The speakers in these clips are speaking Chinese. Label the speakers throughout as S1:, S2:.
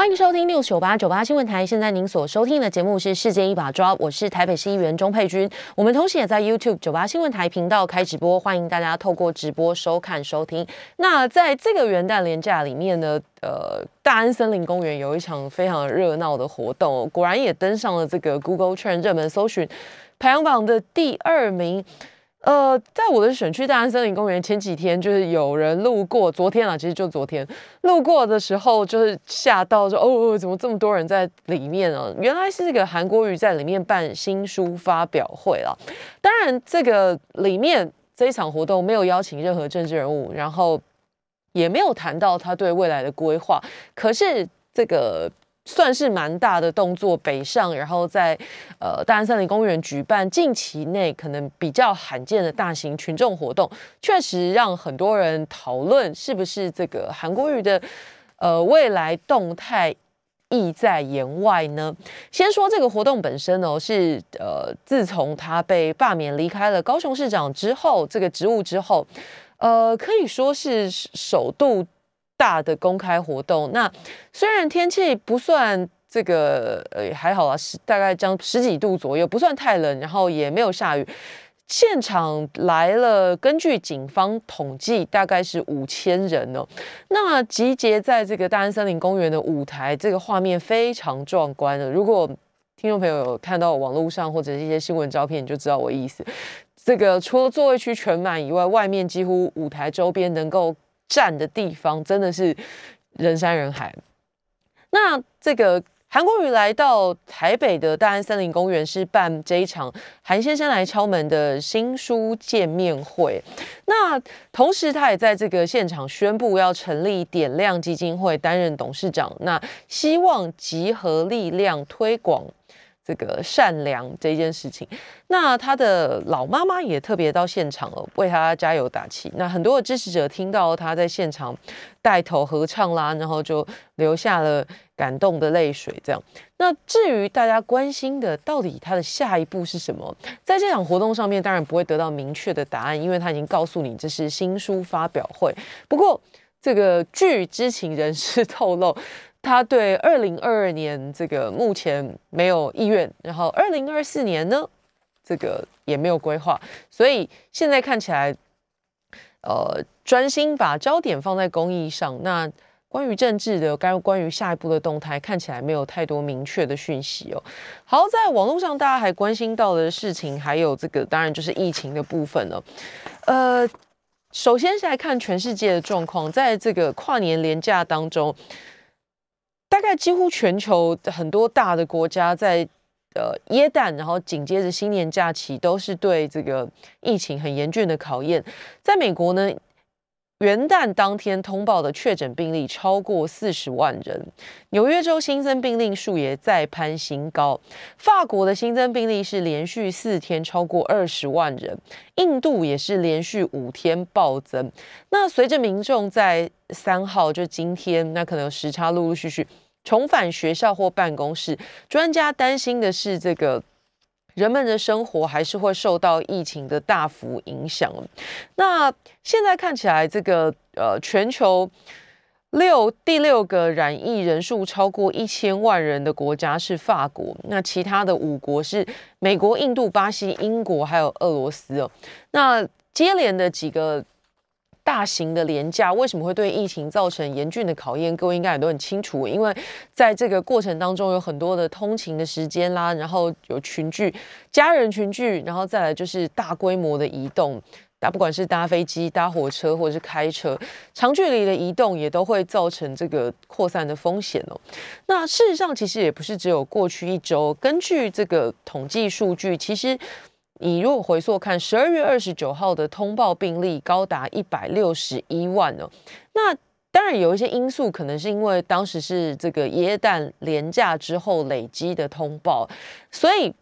S1: 欢迎收听六九八九八新闻台。现在您所收听的节目是《世界一把抓》，我是台北市议员钟佩君。我们同时也在 YouTube 九八新闻台频道开直播，欢迎大家透过直播收看收听。那在这个元旦连假里面呢，呃，大安森林公园有一场非常热闹的活动，果然也登上了这个 Google Trend 热门搜寻排行榜的第二名。呃，在我的选区大安森林公园，前几天就是有人路过，昨天啊，其实就昨天路过的时候，就是吓到说，哦，怎么这么多人在里面啊？原来是这个韩国瑜在里面办新书发表会了。当然，这个里面这一场活动没有邀请任何政治人物，然后也没有谈到他对未来的规划。可是这个。算是蛮大的动作，北上，然后在呃大安森林公园举办近期内可能比较罕见的大型群众活动，确实让很多人讨论是不是这个韩国瑜的呃未来动态意在言外呢？先说这个活动本身哦，是呃自从他被罢免离开了高雄市长之后，这个职务之后，呃可以说是首度。大的公开活动，那虽然天气不算这个呃还好啊，十大概将十几度左右，不算太冷，然后也没有下雨。现场来了，根据警方统计，大概是五千人哦。那集结在这个大安森林公园的舞台，这个画面非常壮观的。如果听众朋友有看到网络上或者是一些新闻照片，你就知道我意思。这个除了座位区全满以外，外面几乎舞台周边能够。站的地方真的是人山人海。那这个韩国瑜来到台北的大安森林公园，是办这一场韩先生来敲门的新书见面会。那同时，他也在这个现场宣布要成立点亮基金会，担任董事长。那希望集合力量推广。这个善良这件事情，那他的老妈妈也特别到现场了，为他加油打气。那很多的支持者听到他在现场带头合唱啦，然后就流下了感动的泪水。这样，那至于大家关心的，到底他的下一步是什么？在这场活动上面，当然不会得到明确的答案，因为他已经告诉你这是新书发表会。不过，这个据知情人士透露。他对二零二二年这个目前没有意愿，然后二零二四年呢，这个也没有规划，所以现在看起来，呃，专心把焦点放在公益上。那关于政治的，该关于下一步的动态，看起来没有太多明确的讯息哦。好，在网络上大家还关心到的事情，还有这个，当然就是疫情的部分了。呃，首先是来看全世界的状况，在这个跨年连假当中。大概几乎全球很多大的国家在呃耶诞，然后紧接着新年假期都是对这个疫情很严峻的考验。在美国呢，元旦当天通报的确诊病例超过四十万人，纽约州新增病例数也再攀新高。法国的新增病例是连续四天超过二十万人，印度也是连续五天暴增。那随着民众在三号就今天，那可能时差陆陆续续重返学校或办公室。专家担心的是，这个人们的生活还是会受到疫情的大幅影响。那现在看起来，这个呃，全球六第六个染疫人数超过一千万人的国家是法国。那其他的五国是美国、印度、巴西、英国还有俄罗斯哦。那接连的几个。大型的廉价为什么会对疫情造成严峻的考验？各位应该也都很清楚，因为在这个过程当中有很多的通勤的时间啦，然后有群聚、家人群聚，然后再来就是大规模的移动，那不管是搭飞机、搭火车或者是开车，长距离的移动也都会造成这个扩散的风险哦。那事实上，其实也不是只有过去一周，根据这个统计数据，其实。你如果回溯看十二月二十九号的通报病例高达一百六十一万呢，那当然有一些因素，可能是因为当时是这个耶诞连假之后累积的通报，所以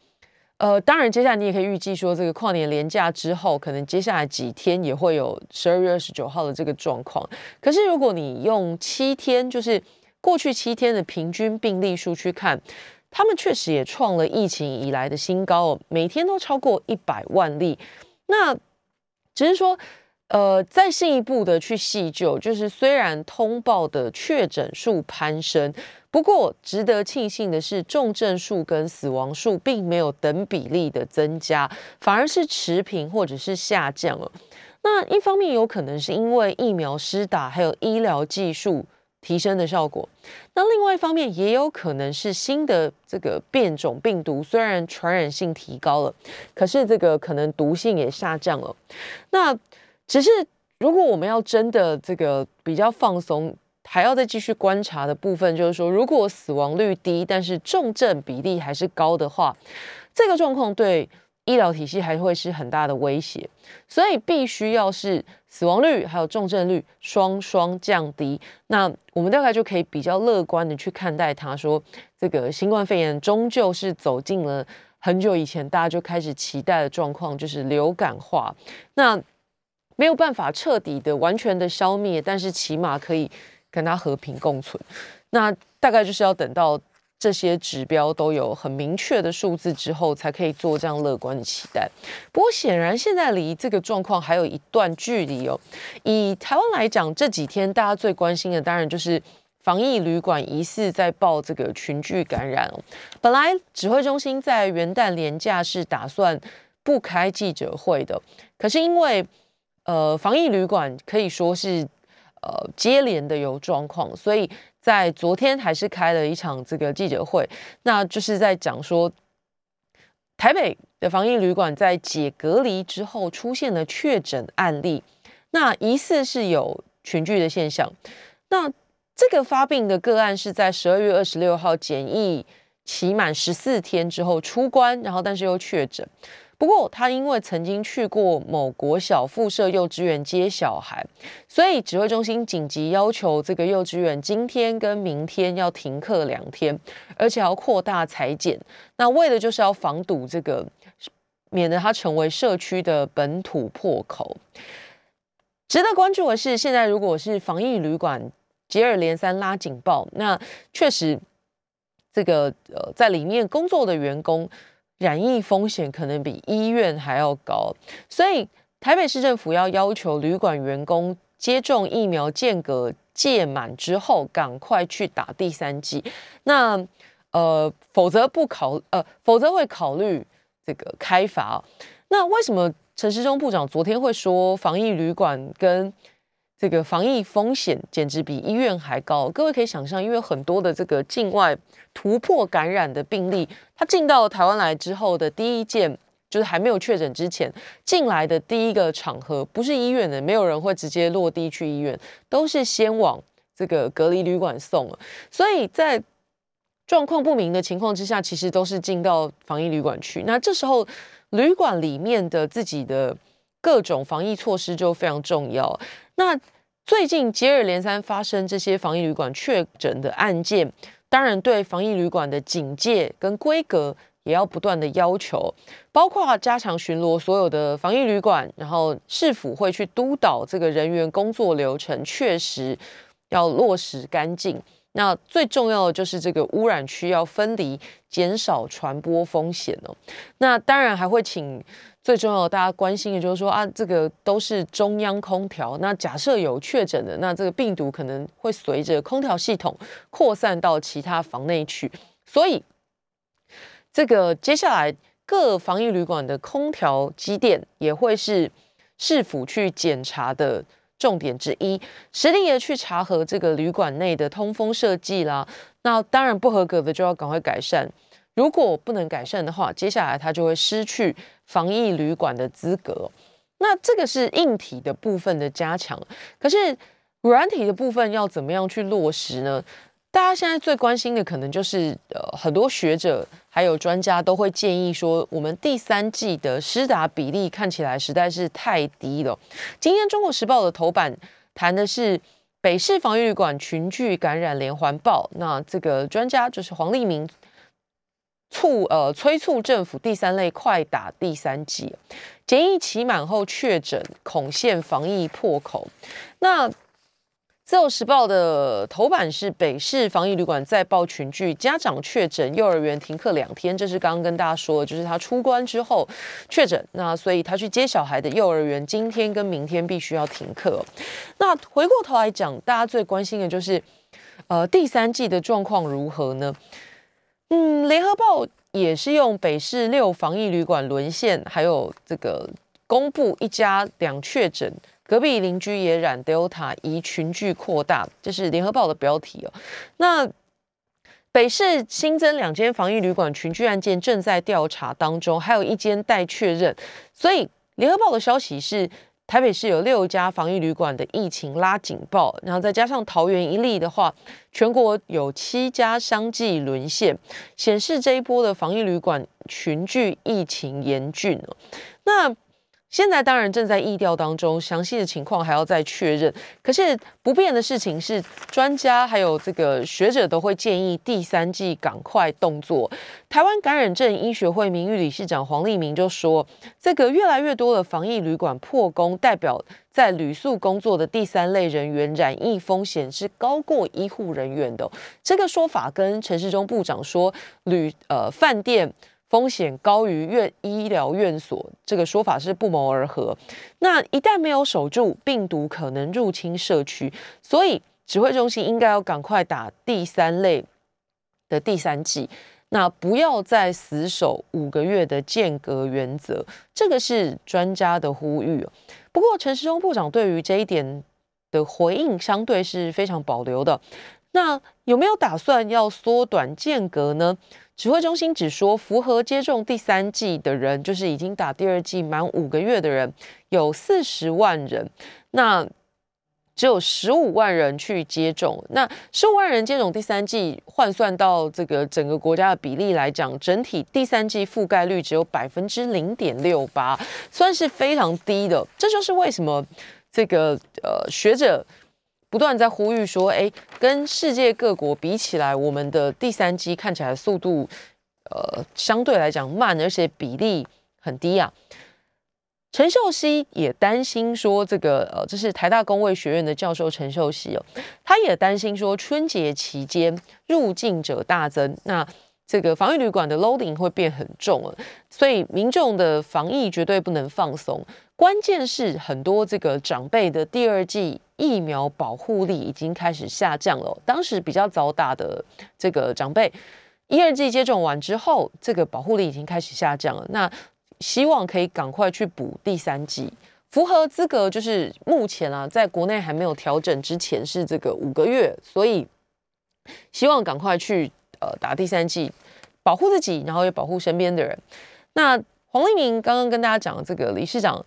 S1: 呃，当然接下来你也可以预计说，这个跨年连假之后，可能接下来几天也会有十二月二十九号的这个状况。可是如果你用七天，就是过去七天的平均病例数去看，他们确实也创了疫情以来的新高哦，每天都超过一百万例。那只是说，呃，再进一步的去细究，就是虽然通报的确诊数攀升，不过值得庆幸的是，重症数跟死亡数并没有等比例的增加，反而是持平或者是下降了。那一方面有可能是因为疫苗施打还有医疗技术提升的效果，那另外一方面也有可能是新的这个变种病毒虽然传染性提高了，可是这个可能毒性也下降了。那只是如果我们要真的这个比较放松，还要再继续观察的部分，就是说如果死亡率低，但是重症比例还是高的话，这个状况对。医疗体系还会是很大的威胁，所以必须要是死亡率还有重症率双双降低，那我们大概就可以比较乐观的去看待它。说这个新冠肺炎终究是走进了很久以前大家就开始期待的状况，就是流感化。那没有办法彻底的完全的消灭，但是起码可以跟它和平共存。那大概就是要等到。这些指标都有很明确的数字之后，才可以做这样乐观的期待。不过，显然现在离这个状况还有一段距离哦。以台湾来讲，这几天大家最关心的，当然就是防疫旅馆疑似在报这个群聚感染。本来指挥中心在元旦连假是打算不开记者会的，可是因为呃防疫旅馆可以说是呃接连的有状况，所以。在昨天还是开了一场这个记者会，那就是在讲说，台北的防疫旅馆在解隔离之后出现了确诊案例，那疑似是有群聚的现象。那这个发病的个案是在十二月二十六号检疫期满十四天之后出关，然后但是又确诊。不过，他因为曾经去过某国小附设幼稚园接小孩，所以指挥中心紧急要求这个幼稚园今天跟明天要停课两天，而且要扩大裁剪。那为的就是要防堵这个，免得它成为社区的本土破口。值得关注的是，现在如果是防疫旅馆接二连三拉警报，那确实这个呃在里面工作的员工。染疫风险可能比医院还要高，所以台北市政府要要求旅馆员工接种疫苗间隔届满之后，赶快去打第三剂。那呃，否则不考呃，否则会考虑这个开罚。那为什么陈时中部长昨天会说防疫旅馆跟？这个防疫风险简直比医院还高，各位可以想象，因为很多的这个境外突破感染的病例，他进到台湾来之后的第一件，就是还没有确诊之前进来的第一个场合，不是医院的，没有人会直接落地去医院，都是先往这个隔离旅馆送了。所以在状况不明的情况之下，其实都是进到防疫旅馆去。那这时候旅馆里面的自己的各种防疫措施就非常重要。那最近接二连三发生这些防疫旅馆确诊的案件，当然对防疫旅馆的警戒跟规格也要不断的要求，包括加强巡逻所有的防疫旅馆，然后市府会去督导这个人员工作流程，确实要落实干净。那最重要的就是这个污染区要分离，减少传播风险哦。那当然还会请。最重要的，大家关心的就是说啊，这个都是中央空调。那假设有确诊的，那这个病毒可能会随着空调系统扩散到其他房内去。所以，这个接下来各防疫旅馆的空调机电也会是市府去检查的重点之一，实力也去查核这个旅馆内的通风设计啦。那当然不合格的就要赶快改善。如果不能改善的话，接下来它就会失去防疫旅馆的资格。那这个是硬体的部分的加强，可是软体的部分要怎么样去落实呢？大家现在最关心的可能就是呃，很多学者还有专家都会建议说，我们第三季的施打比例看起来实在是太低了。今天《中国时报》的头版谈的是北市防疫旅馆群聚感染连环爆，那这个专家就是黄立明。促呃催促政府第三类快打第三季，检疫期满后确诊恐现防疫破口。那自由时报的头版是北市防疫旅馆再爆群聚，家长确诊，幼儿园停课两天。这是刚刚跟大家说的，就是他出关之后确诊，那所以他去接小孩的幼儿园今天跟明天必须要停课。那回过头来讲，大家最关心的就是，呃，第三季的状况如何呢？嗯，联合报也是用北市六防疫旅馆沦陷，还有这个公布一家两确诊。隔壁邻居也染 Delta，疑群聚扩大，这是联合报的标题哦。那北市新增两间防疫旅馆群聚案件正在调查当中，还有一间待确认。所以联合报的消息是，台北市有六家防疫旅馆的疫情拉警报，然后再加上桃园一例的话，全国有七家相继沦陷，显示这一波的防疫旅馆群聚疫情严峻哦那现在当然正在疫调当中，详细的情况还要再确认。可是不变的事情是，专家还有这个学者都会建议第三季赶快动作。台湾感染症医学会名誉理事长黄立明就说：“这个越来越多的防疫旅馆破功，代表在旅宿工作的第三类人员染疫风险是高过医护人员的。”这个说法跟陈世忠部长说旅呃饭店。风险高于院医疗院所这个说法是不谋而合。那一旦没有守住，病毒可能入侵社区，所以指挥中心应该要赶快打第三类的第三剂。那不要再死守五个月的间隔原则，这个是专家的呼吁。不过陈时中部长对于这一点的回应相对是非常保留的。那有没有打算要缩短间隔呢？指挥中心只说，符合接种第三剂的人，就是已经打第二剂满五个月的人，有四十万人。那只有十五万人去接种。那十五万人接种第三剂，换算到这个整个国家的比例来讲，整体第三剂覆盖率只有百分之零点六八，算是非常低的。这就是为什么这个呃学者。不断在呼吁说：“哎，跟世界各国比起来，我们的第三季看起来速度，呃，相对来讲慢，而且比例很低啊。”陈秀熙也担心说：“这个呃，这是台大工卫学院的教授陈秀熙哦，他也担心说，春节期间入境者大增，那这个防疫旅馆的 loading 会变很重了，所以民众的防疫绝对不能放松。关键是很多这个长辈的第二季。”疫苗保护力已经开始下降了。当时比较早打的这个长辈，一二剂接种完之后，这个保护力已经开始下降了。那希望可以赶快去补第三剂，符合资格就是目前啊，在国内还没有调整之前是这个五个月，所以希望赶快去呃打第三剂，保护自己，然后也保护身边的人。那黄立明刚刚跟大家讲这个理事长。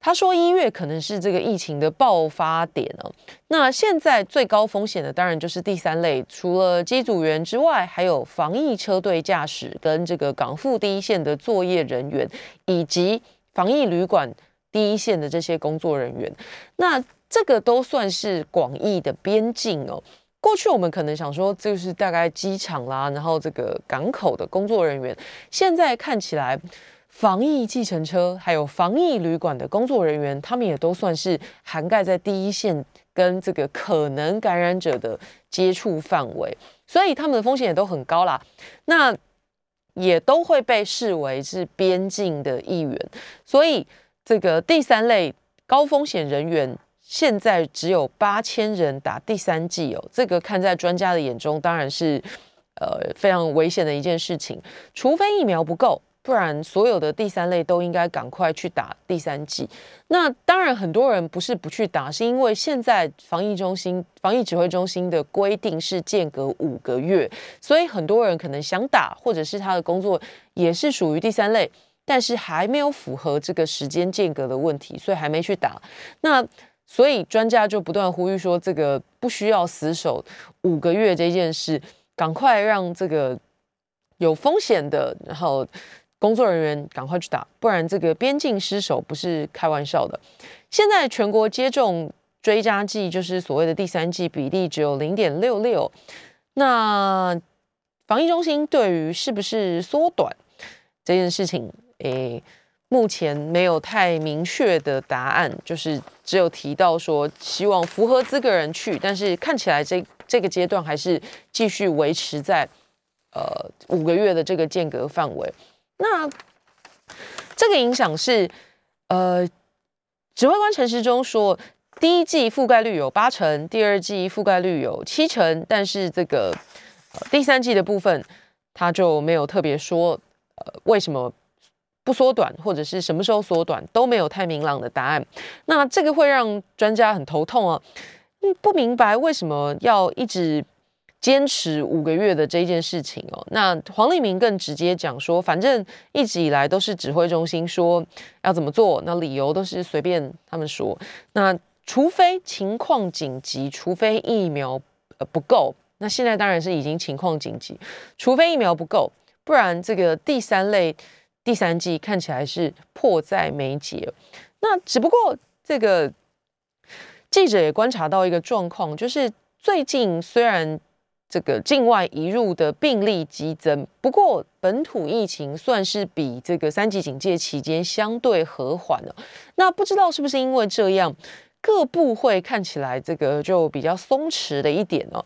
S1: 他说一月可能是这个疫情的爆发点哦。那现在最高风险的当然就是第三类，除了机组员之外，还有防疫车队驾驶跟这个港副第一线的作业人员，以及防疫旅馆第一线的这些工作人员。那这个都算是广义的边境哦。过去我们可能想说，就是大概机场啦，然后这个港口的工作人员，现在看起来。防疫计程车还有防疫旅馆的工作人员，他们也都算是涵盖在第一线跟这个可能感染者的接触范围，所以他们的风险也都很高啦。那也都会被视为是边境的一员，所以这个第三类高风险人员现在只有八千人打第三剂哦，这个看在专家的眼中当然是呃非常危险的一件事情，除非疫苗不够。不然，所有的第三类都应该赶快去打第三剂。那当然，很多人不是不去打，是因为现在防疫中心、防疫指挥中心的规定是间隔五个月，所以很多人可能想打，或者是他的工作也是属于第三类，但是还没有符合这个时间间隔的问题，所以还没去打。那所以专家就不断呼吁说，这个不需要死守五个月这件事，赶快让这个有风险的，然后。工作人员赶快去打，不然这个边境失守不是开玩笑的。现在全国接种追加剂，就是所谓的第三剂比例只有零点六六。那防疫中心对于是不是缩短这件事情，诶，目前没有太明确的答案，就是只有提到说希望符合资格人去，但是看起来这这个阶段还是继续维持在呃五个月的这个间隔范围。那这个影响是呃，指挥官陈时中说，第一季覆盖率有八成，第二季覆盖率有七成，但是这个第三季的部分他就没有特别说呃为什么。不缩短或者是什么时候缩短都没有太明朗的答案，那这个会让专家很头痛啊！嗯，不明白为什么要一直坚持五个月的这件事情哦。那黄立明更直接讲说，反正一直以来都是指挥中心说要怎么做，那理由都是随便他们说。那除非情况紧急，除非疫苗呃不够，那现在当然是已经情况紧急，除非疫苗不够，不然这个第三类。第三季看起来是迫在眉睫，那只不过这个记者也观察到一个状况，就是最近虽然这个境外移入的病例激增，不过本土疫情算是比这个三级警戒期间相对和缓了。那不知道是不是因为这样，各部会看起来这个就比较松弛了一点呢？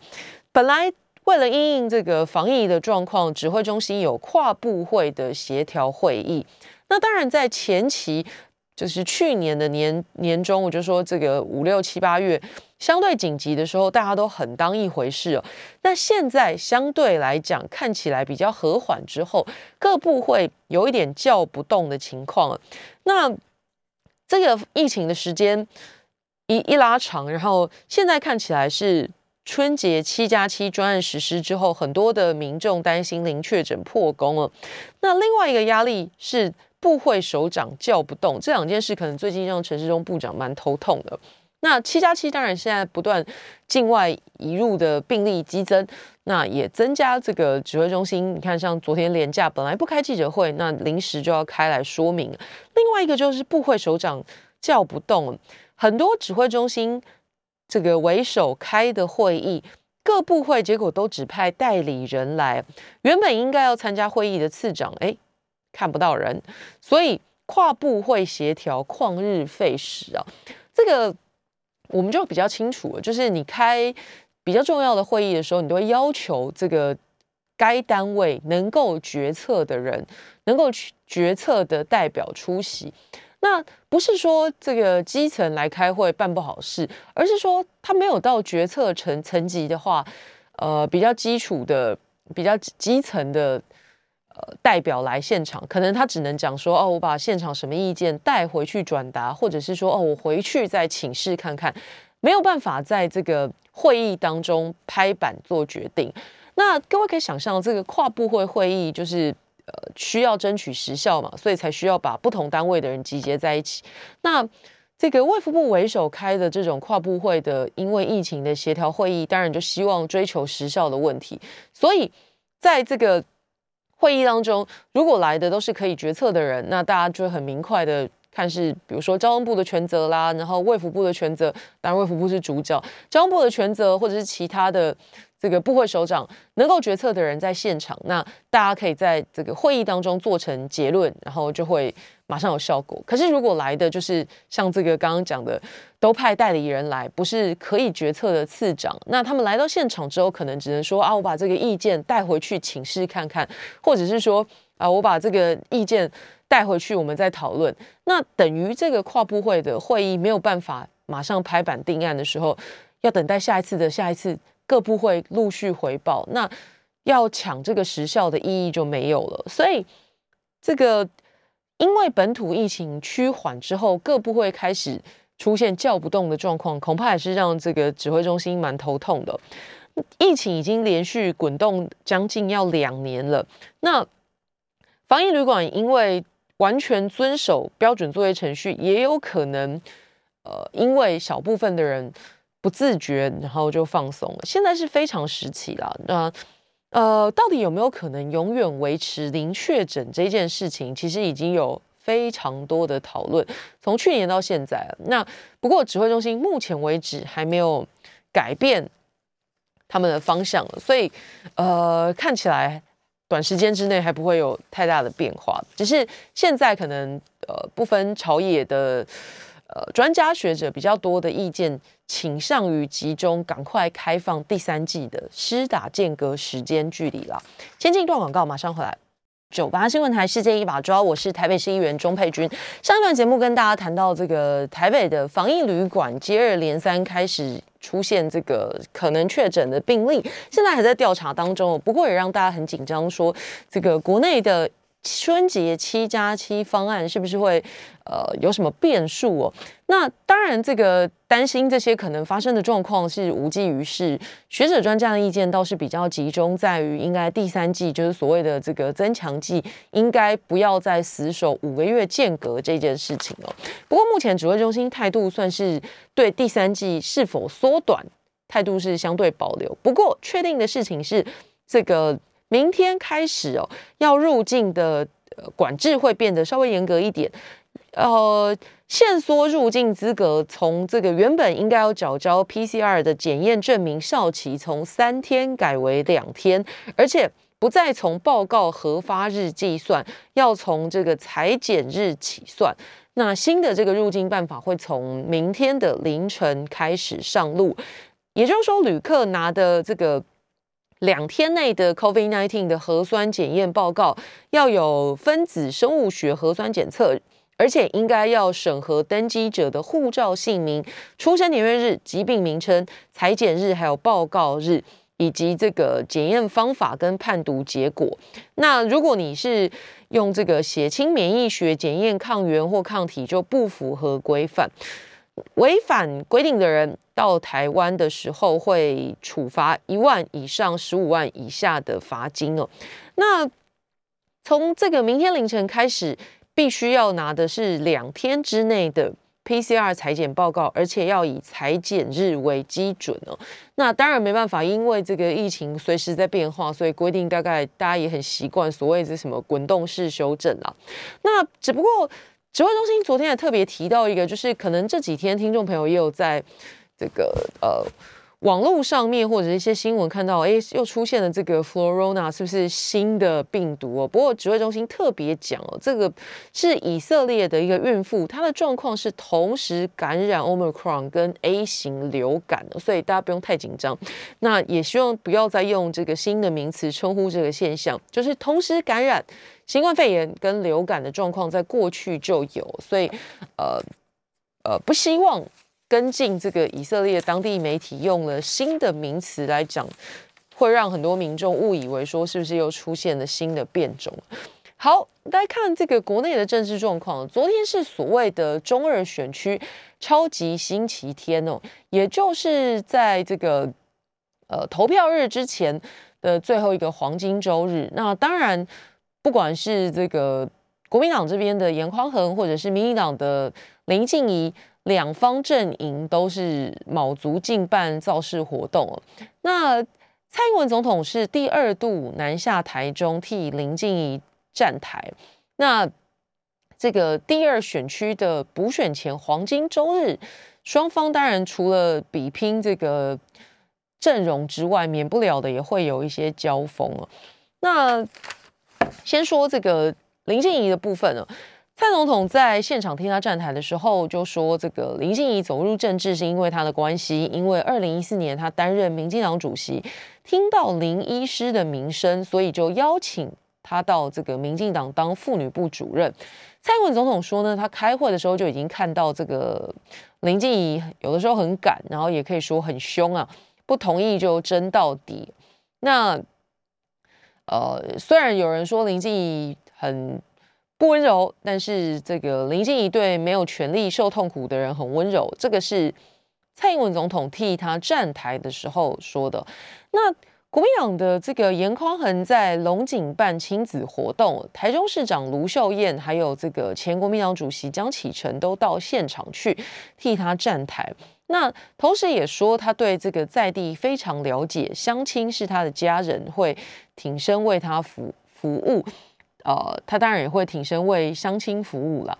S1: 本来。为了因应这个防疫的状况，指挥中心有跨部会的协调会议。那当然，在前期，就是去年的年年中，我就说这个五六七八月相对紧急的时候，大家都很当一回事哦。那现在相对来讲，看起来比较和缓之后，各部会有一点叫不动的情况。那这个疫情的时间一一拉长，然后现在看起来是。春节七加七专案实施之后，很多的民众担心零确诊破功了。那另外一个压力是部会首长叫不动，这两件事可能最近让陈世忠部长蛮头痛的。那七加七当然现在不断境外移入的病例激增，那也增加这个指挥中心。你看，像昨天连假本来不开记者会，那临时就要开来说明。另外一个就是部会首长叫不动，很多指挥中心。这个为首开的会议，各部会结果都只派代理人来，原本应该要参加会议的次长，哎，看不到人，所以跨部会协调旷日费时啊。这个我们就比较清楚了，就是你开比较重要的会议的时候，你都会要求这个该单位能够决策的人，能够决策的代表出席。那不是说这个基层来开会办不好事，而是说他没有到决策层层级的话，呃，比较基础的、比较基层的呃代表来现场，可能他只能讲说，哦，我把现场什么意见带回去转达，或者是说，哦，我回去再请示看看，没有办法在这个会议当中拍板做决定。那各位可以想象，这个跨部会会议就是。呃，需要争取时效嘛，所以才需要把不同单位的人集结在一起。那这个卫福部为首开的这种跨部会的，因为疫情的协调会议，当然就希望追求时效的问题。所以在这个会议当中，如果来的都是可以决策的人，那大家就很明快的看是，比如说交通部的权责啦，然后卫福部的权责，当然卫福部是主角，交通部的权责或者是其他的。这个部会首长能够决策的人在现场，那大家可以在这个会议当中做成结论，然后就会马上有效果。可是如果来的就是像这个刚刚讲的，都派代理人来，不是可以决策的次长，那他们来到现场之后，可能只能说啊，我把这个意见带回去请示看看，或者是说啊，我把这个意见带回去，我们再讨论。那等于这个跨部会的会议没有办法马上拍板定案的时候，要等待下一次的下一次。各部会陆续回报，那要抢这个时效的意义就没有了。所以，这个因为本土疫情趋缓之后，各部会开始出现叫不动的状况，恐怕也是让这个指挥中心蛮头痛的。疫情已经连续滚动将近要两年了，那防疫旅馆因为完全遵守标准作业程序，也有可能呃，因为小部分的人。不自觉，然后就放松了。现在是非常时期了，那呃，到底有没有可能永远维持零确诊这件事情？其实已经有非常多的讨论，从去年到现在。那不过指挥中心目前为止还没有改变他们的方向，所以呃，看起来短时间之内还不会有太大的变化，只是现在可能呃不分朝野的呃专家学者比较多的意见倾向于集中赶快开放第三季的施打间隔时间距离了。先进一段广告，马上回来。九八新闻台世界一把抓，我是台北市议员钟佩君。上一段节目跟大家谈到这个台北的防疫旅馆接二连三开始出现这个可能确诊的病例，现在还在调查当中。不过也让大家很紧张，说这个国内的春节七加七方案是不是会？呃，有什么变数哦？那当然，这个担心这些可能发生的状况是无济于事。学者专家的意见倒是比较集中在于，应该第三季就是所谓的这个增强剂，应该不要再死守五个月间隔这件事情哦。不过目前指挥中心态度算是对第三季是否缩短态度是相对保留。不过确定的事情是，这个明天开始哦，要入境的管制会变得稍微严格一点。呃，限缩入境资格，从这个原本应该要缴交 PCR 的检验证明效期，从三天改为两天，而且不再从报告核发日计算，要从这个裁剪日起算。那新的这个入境办法会从明天的凌晨开始上路，也就是说，旅客拿的这个两天内的 COVID-19 的核酸检验报告，要有分子生物学核酸检测。而且应该要审核登机者的护照姓名、出生年月日、疾病名称、裁剪日，还有报告日，以及这个检验方法跟判读结果。那如果你是用这个血清免疫学检验抗原或抗体，就不符合规范，违反规定的人到台湾的时候会处罚一万以上十五万以下的罚金哦。那从这个明天凌晨开始。必须要拿的是两天之内的 PCR 裁剪报告，而且要以裁剪日为基准哦。那当然没办法，因为这个疫情随时在变化，所以规定大概大家也很习惯所谓的什么滚动式修正啦。那只不过指挥中心昨天也特别提到一个，就是可能这几天听众朋友也有在这个呃。网络上面或者一些新闻看到，哎，又出现了这个 Florona，是不是新的病毒哦？不过指挥中心特别讲哦，这个是以色列的一个孕妇，她的状况是同时感染 Omicron 跟 A 型流感的所以大家不用太紧张。那也希望不要再用这个新的名词称呼这个现象，就是同时感染新冠肺炎跟流感的状况，在过去就有，所以呃呃，不希望。跟进这个以色列当地媒体用了新的名词来讲，会让很多民众误以为说是不是又出现了新的变种。好，大家看这个国内的政治状况，昨天是所谓的中二选区超级星期天哦，也就是在这个呃投票日之前的最后一个黄金周日。那当然，不管是这个国民党这边的严匡衡，或者是民进党的林静怡。两方阵营都是卯足劲办造势活动那蔡英文总统是第二度南下台中替林静怡站台。那这个第二选区的补选前黄金周日，双方当然除了比拼这个阵容之外，免不了的也会有一些交锋。那先说这个林静怡的部分呢？蔡总统在现场听他站台的时候，就说：“这个林静怡走入政治是因为他的关系，因为二零一四年他担任民进党主席，听到林医师的名声，所以就邀请他到这个民进党当妇女部主任。”蔡英文总统说呢，他开会的时候就已经看到这个林静怡有的时候很赶，然后也可以说很凶啊，不同意就争到底。那呃，虽然有人说林静怡很。不温柔，但是这个林静怡对没有权利受痛苦的人很温柔，这个是蔡英文总统替他站台的时候说的。那国民党的这个严匡衡在龙井办亲子活动，台中市长卢秀燕还有这个前国民党主席江启臣都到现场去替他站台。那同时也说他对这个在地非常了解，乡亲是他的家人，会挺身为他服服务。呃，他当然也会挺身为乡亲服务了。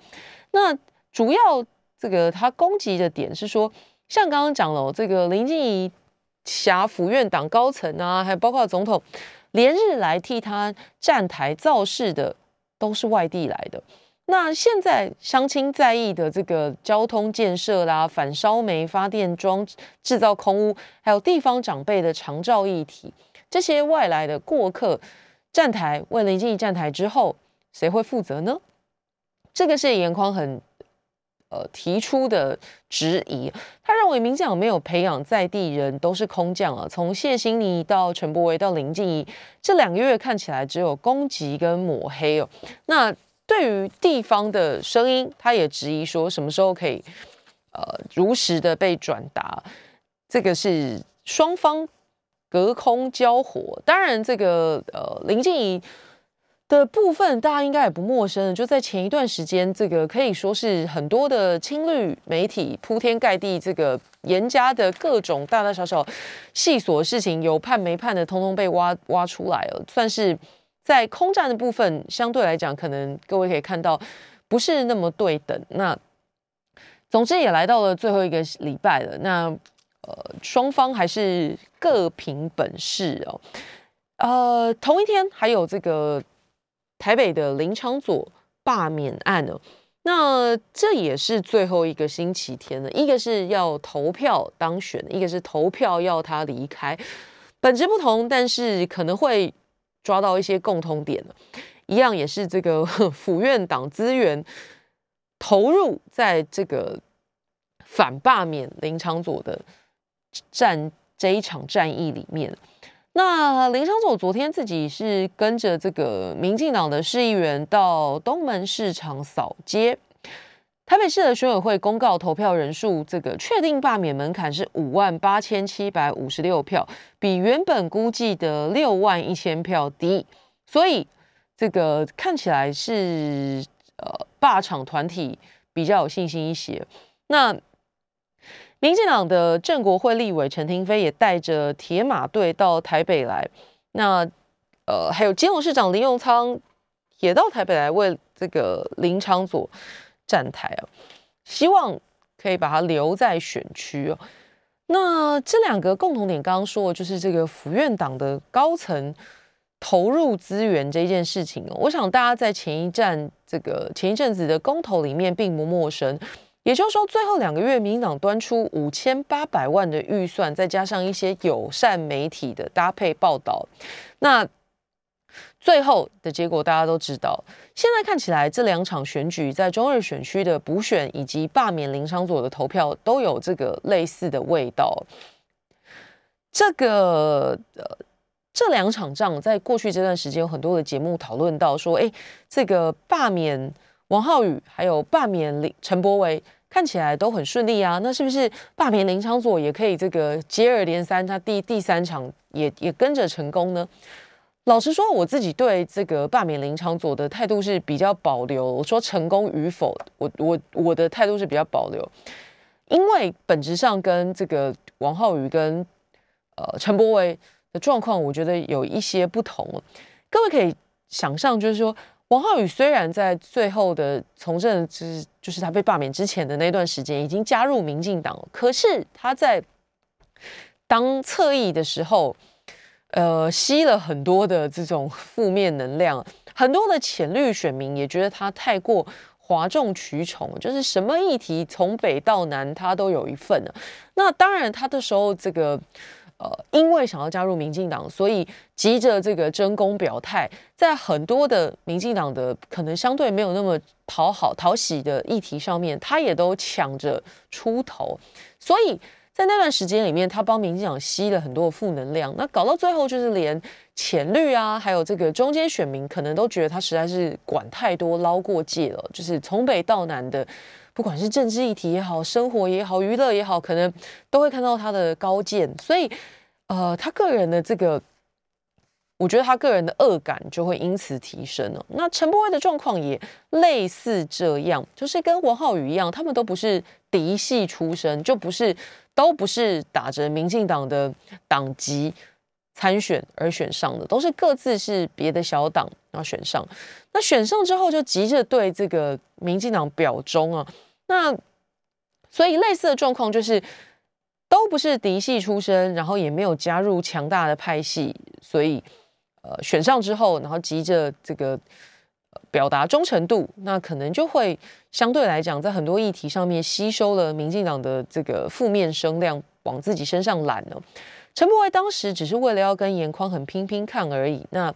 S1: 那主要这个他攻击的点是说，像刚刚讲了，这个林静怡辖府院党高层啊，还有包括总统，连日来替他站台造势的都是外地来的。那现在乡亲在意的这个交通建设啦、反烧煤发电装制造空屋，还有地方长辈的长照议题，这些外来的过客站台为林静怡站台之后，谁会负责呢？这个是严匡很呃提出的质疑。他认为民进党没有培养在地人，都是空降啊。从谢欣妮到陈柏惟到林静怡，这两个月看起来只有攻击跟抹黑哦。那对于地方的声音，他也质疑说什么时候可以呃如实的被转达？这个是双方隔空交火。当然，这个呃林静怡的部分大家应该也不陌生，就在前一段时间，这个可以说是很多的青绿媒体铺天盖地，这个严家的各种大大小小细琐事情，有判没判的，通通被挖挖出来了，算是。在空战的部分，相对来讲，可能各位可以看到不是那么对等。那总之也来到了最后一个礼拜了。那呃，双方还是各凭本事哦。呃，同一天还有这个台北的林昌佐罢免案哦。那这也是最后一个星期天了。一个是要投票当选，一个是投票要他离开，本质不同，但是可能会。抓到一些共通点，一样也是这个府院党资源投入在这个反罢免林昌佐的战这一场战役里面。那林昌佐昨天自己是跟着这个民进党的市议员到东门市场扫街。台北市的选委会公告投票人数，这个确定罢免门槛是五万八千七百五十六票，比原本估计的六万一千票低，所以这个看起来是呃罢场团体比较有信心一些。那民进党的郑国会立委陈廷飞也带着铁马队到台北来，那呃还有金融市长林永昌也到台北来为这个林昌佐。站台啊，希望可以把他留在选区哦。那这两个共同点，刚刚说的就是这个府院党的高层投入资源这件事情哦。我想大家在前一站这个前一阵子的公投里面并不陌生。也就是说，最后两个月，民党端出五千八百万的预算，再加上一些友善媒体的搭配报道，那。最后的结果大家都知道。现在看起来，这两场选举在中二选区的补选以及罢免林昌佐的投票都有这个类似的味道。这个呃，这两场仗在过去这段时间有很多的节目讨论到说，哎，这个罢免王浩宇还有罢免林陈柏维看起来都很顺利啊。那是不是罢免林昌佐也可以这个接二连三，他第第三场也也跟着成功呢？老实说，我自己对这个罢免林昌佐的态度是比较保留。我说成功与否，我我我的态度是比较保留，因为本质上跟这个王浩宇跟呃陈柏维的状况，我觉得有一些不同。各位可以想象，就是说王浩宇虽然在最后的从政之，就是他被罢免之前的那段时间已经加入民进党，可是他在当侧翼的时候。呃，吸了很多的这种负面能量，很多的浅绿选民也觉得他太过哗众取宠，就是什么议题从北到南他都有一份。那当然，他的时候这个呃，因为想要加入民进党，所以急着这个争功表态，在很多的民进党的可能相对没有那么讨好讨喜的议题上面，他也都抢着出头，所以。在那段时间里面，他帮民进党吸了很多负能量，那搞到最后就是连浅绿啊，还有这个中间选民，可能都觉得他实在是管太多、捞过界了。就是从北到南的，不管是政治议题也好、生活也好、娱乐也好，可能都会看到他的高见。所以，呃，他个人的这个，我觉得他个人的恶感就会因此提升了。那陈柏威的状况也类似这样，就是跟王浩宇一样，他们都不是嫡系出身，就不是。都不是打着民进党的党籍参选而选上的，都是各自是别的小党然后选上。那选上之后就急着对这个民进党表忠啊。那所以类似的状况就是都不是嫡系出身，然后也没有加入强大的派系，所以呃选上之后，然后急着这个表达忠诚度，那可能就会相对来讲，在很多议题上面吸收了民进党的这个负面声量，往自己身上揽了。陈柏惟当时只是为了要跟严匡很拼拼看而已，那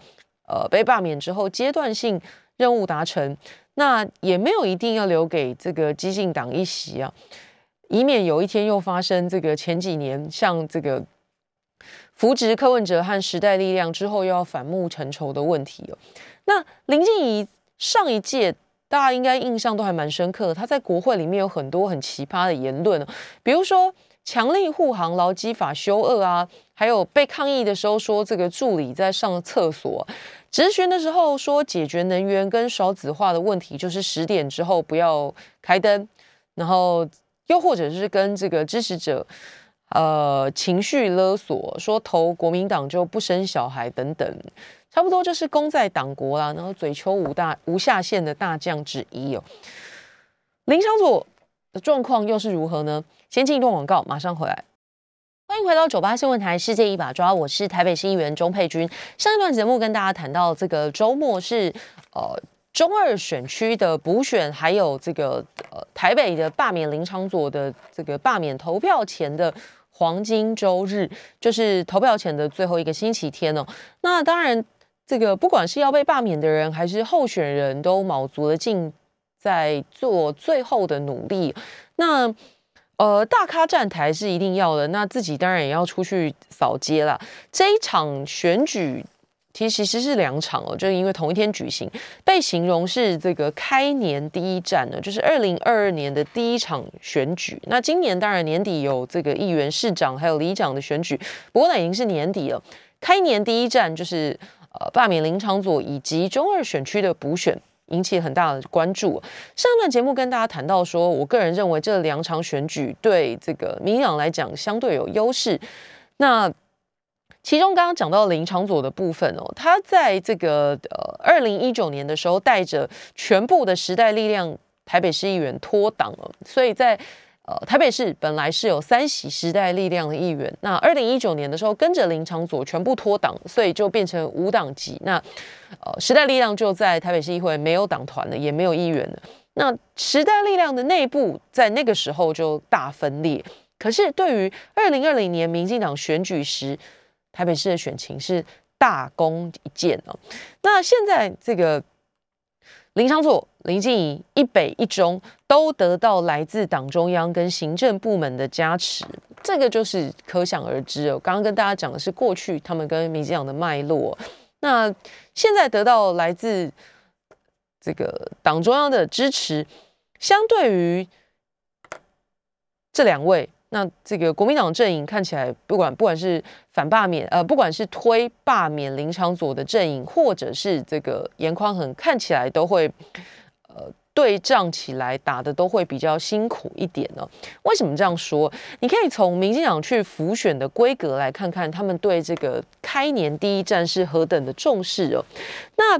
S1: 呃被罢免之后，阶段性任务达成，那也没有一定要留给这个激进党一席啊。以免有一天又发生这个前几年像这个扶植柯文哲和时代力量之后又要反目成仇的问题哦。那林静怡上一届大家应该印象都还蛮深刻的，他在国会里面有很多很奇葩的言论比如说强力护航劳基法修恶啊，还有被抗议的时候说这个助理在上厕所，质询的时候说解决能源跟少子化的问题就是十点之后不要开灯，然后。又或者是跟这个支持者，呃，情绪勒索，说投国民党就不生小孩等等，差不多就是功在党国啦。然后嘴求无大无下限的大将之一哦。林昌佐的状况又是如何呢？先进一段广告，马上回来。欢迎回到九八新闻台《世界一把抓》，我是台北市议员钟佩君。上一段节目跟大家谈到，这个周末是呃。中二选区的补选，还有这个呃台北的罢免林昌佐的这个罢免投票前的黄金周日，就是投票前的最后一个星期天哦。那当然，这个不管是要被罢免的人，还是候选人都卯足了劲在做最后的努力。那呃大咖站台是一定要的，那自己当然也要出去扫街了。这一场选举。其实其实是两场哦，就是因为同一天举行，被形容是这个开年第一战呢，就是二零二二年的第一场选举。那今年当然年底有这个议员、市长还有里长的选举，不过那已经是年底了。开年第一战就是呃罢免林长佐以及中二选区的补选，引起很大的关注。上段节目跟大家谈到说，我个人认为这两场选举对这个民党来讲相对有优势。那其中刚刚讲到林长佐的部分哦，他在这个呃二零一九年的时候，带着全部的时代力量台北市议员脱党了，所以在呃台北市本来是有三席时代力量的议员，那二零一九年的时候跟着林长佐全部脱党，所以就变成无党籍，那呃时代力量就在台北市议会没有党团了，也没有议员了。那时代力量的内部在那个时候就大分裂，可是对于二零二零年民进党选举时。台北市的选情是大功一件哦。那现在这个林昌佐、林静怡一北一中都得到来自党中央跟行政部门的加持，这个就是可想而知哦。刚刚跟大家讲的是过去他们跟民进党的脉络，那现在得到来自这个党中央的支持，相对于这两位。那这个国民党阵营看起来，不管不管是反罢免，呃，不管是推罢免林长佐的阵营，或者是这个严宽恒，看起来都会，呃，对仗起来打的都会比较辛苦一点呢。为什么这样说？你可以从民进党去浮选的规格来看看，他们对这个开年第一战是何等的重视哦。那。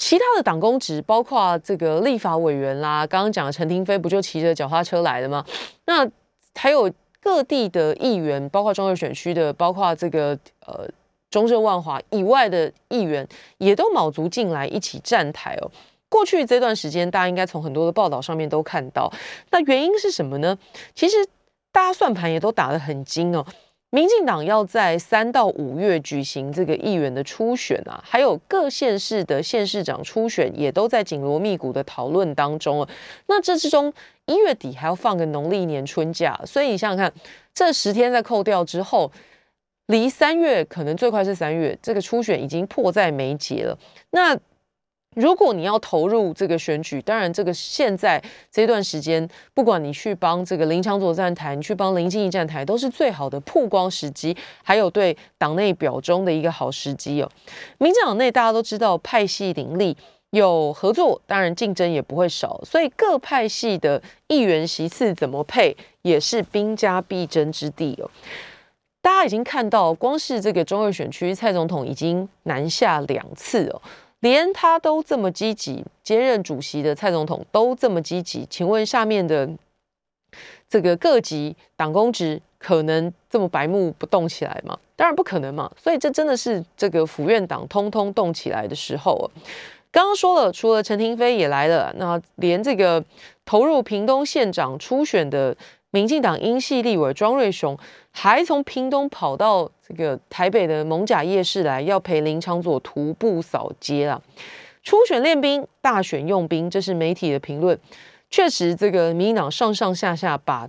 S1: 其他的党公职，包括这个立法委员啦，刚刚讲的陈廷飞不就骑着脚踏车来的吗？那还有各地的议员，包括中二选区的，包括这个呃中正万华以外的议员，也都卯足劲来一起站台哦。过去这段时间，大家应该从很多的报道上面都看到，那原因是什么呢？其实大家算盘也都打得很精哦。民进党要在三到五月举行这个议员的初选啊，还有各县市的县市长初选也都在紧锣密鼓的讨论当中了。那这之中一月底还要放个农历年春假，所以你想想看，这十天在扣掉之后，离三月可能最快是三月，这个初选已经迫在眉睫了。那如果你要投入这个选举，当然这个现在这段时间，不管你去帮这个林强佐站台，你去帮林静怡站台，都是最好的曝光时机，还有对党内表忠的一个好时机哦。民进党内大家都知道派系林立，有合作，当然竞争也不会少，所以各派系的议员席次怎么配，也是兵家必争之地哦。大家已经看到，光是这个中二选区，蔡总统已经南下两次哦。连他都这么积极，兼任主席的蔡总统都这么积极，请问下面的这个各级党公职可能这么白目不动起来吗？当然不可能嘛。所以这真的是这个府院党通通动起来的时候。刚刚说了，除了陈廷飞也来了，那连这个投入屏东县长初选的民进党英系立委庄瑞雄，还从屏东跑到这个台北的蒙甲夜市来，要陪林长佐徒步扫街啊。初选练兵，大选用兵，这是媒体的评论。确实，这个民进党上上下下把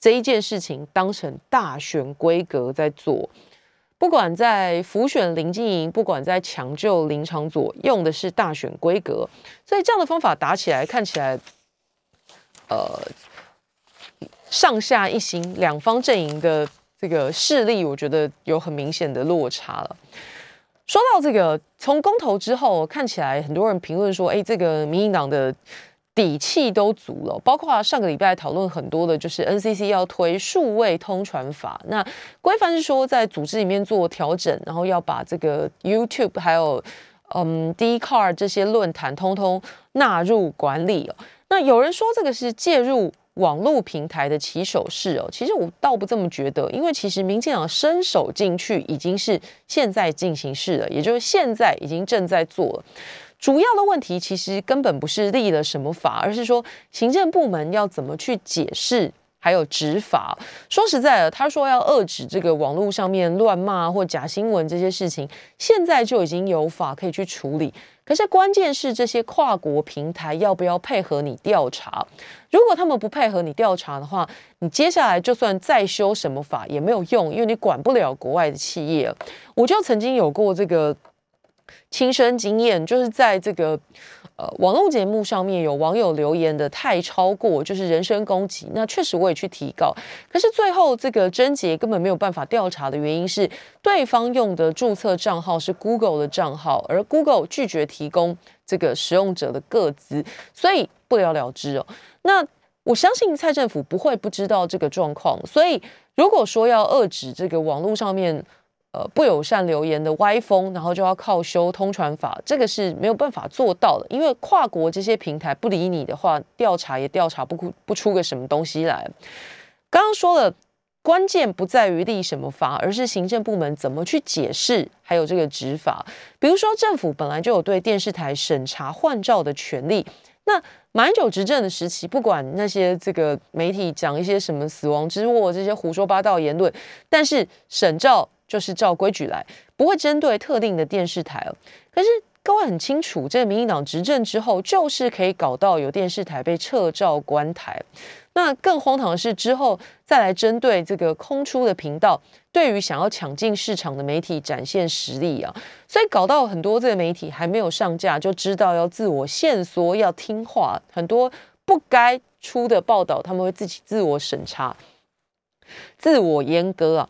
S1: 这一件事情当成大选规格在做。不管在浮选林经营，不管在抢救林长佐，用的是大选规格，所以这样的方法打起来，看起来，呃，上下一心，两方阵营的这个势力，我觉得有很明显的落差了。说到这个，从公投之后，看起来很多人评论说，哎，这个民进党的。底气都足了，包括上个礼拜讨论很多的，就是 NCC 要推数位通传法。那规范是说在组织里面做调整，然后要把这个 YouTube 还有嗯 d c a r 这些论坛通通纳入管理哦。那有人说这个是介入网络平台的起手式哦，其实我倒不这么觉得，因为其实民进党伸手进去已经是现在进行式了，也就是现在已经正在做了。主要的问题其实根本不是立了什么法，而是说行政部门要怎么去解释，还有执法。说实在的，他说要遏制这个网络上面乱骂或假新闻这些事情，现在就已经有法可以去处理。可是关键是这些跨国平台要不要配合你调查？如果他们不配合你调查的话，你接下来就算再修什么法也没有用，因为你管不了国外的企业。我就曾经有过这个。亲身经验就是在这个呃网络节目上面有网友留言的太超过，就是人身攻击。那确实我也去提告，可是最后这个贞洁根本没有办法调查的原因是，对方用的注册账号是 Google 的账号，而 Google 拒绝提供这个使用者的个资，所以不了了之哦。那我相信蔡政府不会不知道这个状况，所以如果说要遏制这个网络上面。呃，不友善留言的歪风，然后就要靠修通传法，这个是没有办法做到的。因为跨国这些平台不理你的话，调查也调查不不出个什么东西来。刚刚说了，关键不在于立什么法，而是行政部门怎么去解释，还有这个执法。比如说，政府本来就有对电视台审查换照的权利。那马英九执政的时期，不管那些这个媒体讲一些什么死亡之握这些胡说八道言论，但是审照。就是照规矩来，不会针对特定的电视台哦。可是各位很清楚，这个民进党执政之后，就是可以搞到有电视台被撤照关台。那更荒唐的是，之后再来针对这个空出的频道，对于想要抢进市场的媒体展现实力啊。所以搞到很多这个媒体还没有上架，就知道要自我限缩，要听话。很多不该出的报道，他们会自己自我审查、自我阉割啊。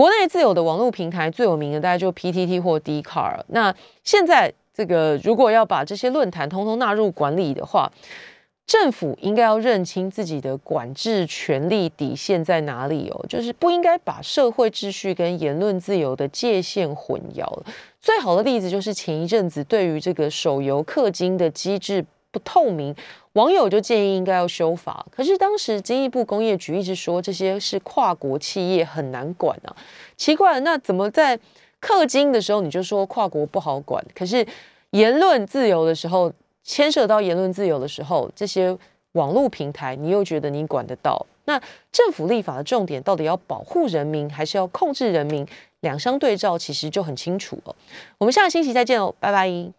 S1: 国内自有的网络平台最有名的，大概就 PTT 或 d c a r 那现在这个如果要把这些论坛通通纳入管理的话，政府应该要认清自己的管制权力底线在哪里哦，就是不应该把社会秩序跟言论自由的界限混淆。最好的例子就是前一阵子对于这个手游氪金的机制不透明。网友就建议应该要修法，可是当时经济部工业局一直说这些是跨国企业很难管啊，奇怪，那怎么在氪金的时候你就说跨国不好管，可是言论自由的时候，牵涉到言论自由的时候，这些网络平台你又觉得你管得到？那政府立法的重点到底要保护人民还是要控制人民？两相对照其实就很清楚了。我们下个星期再见哦，拜拜。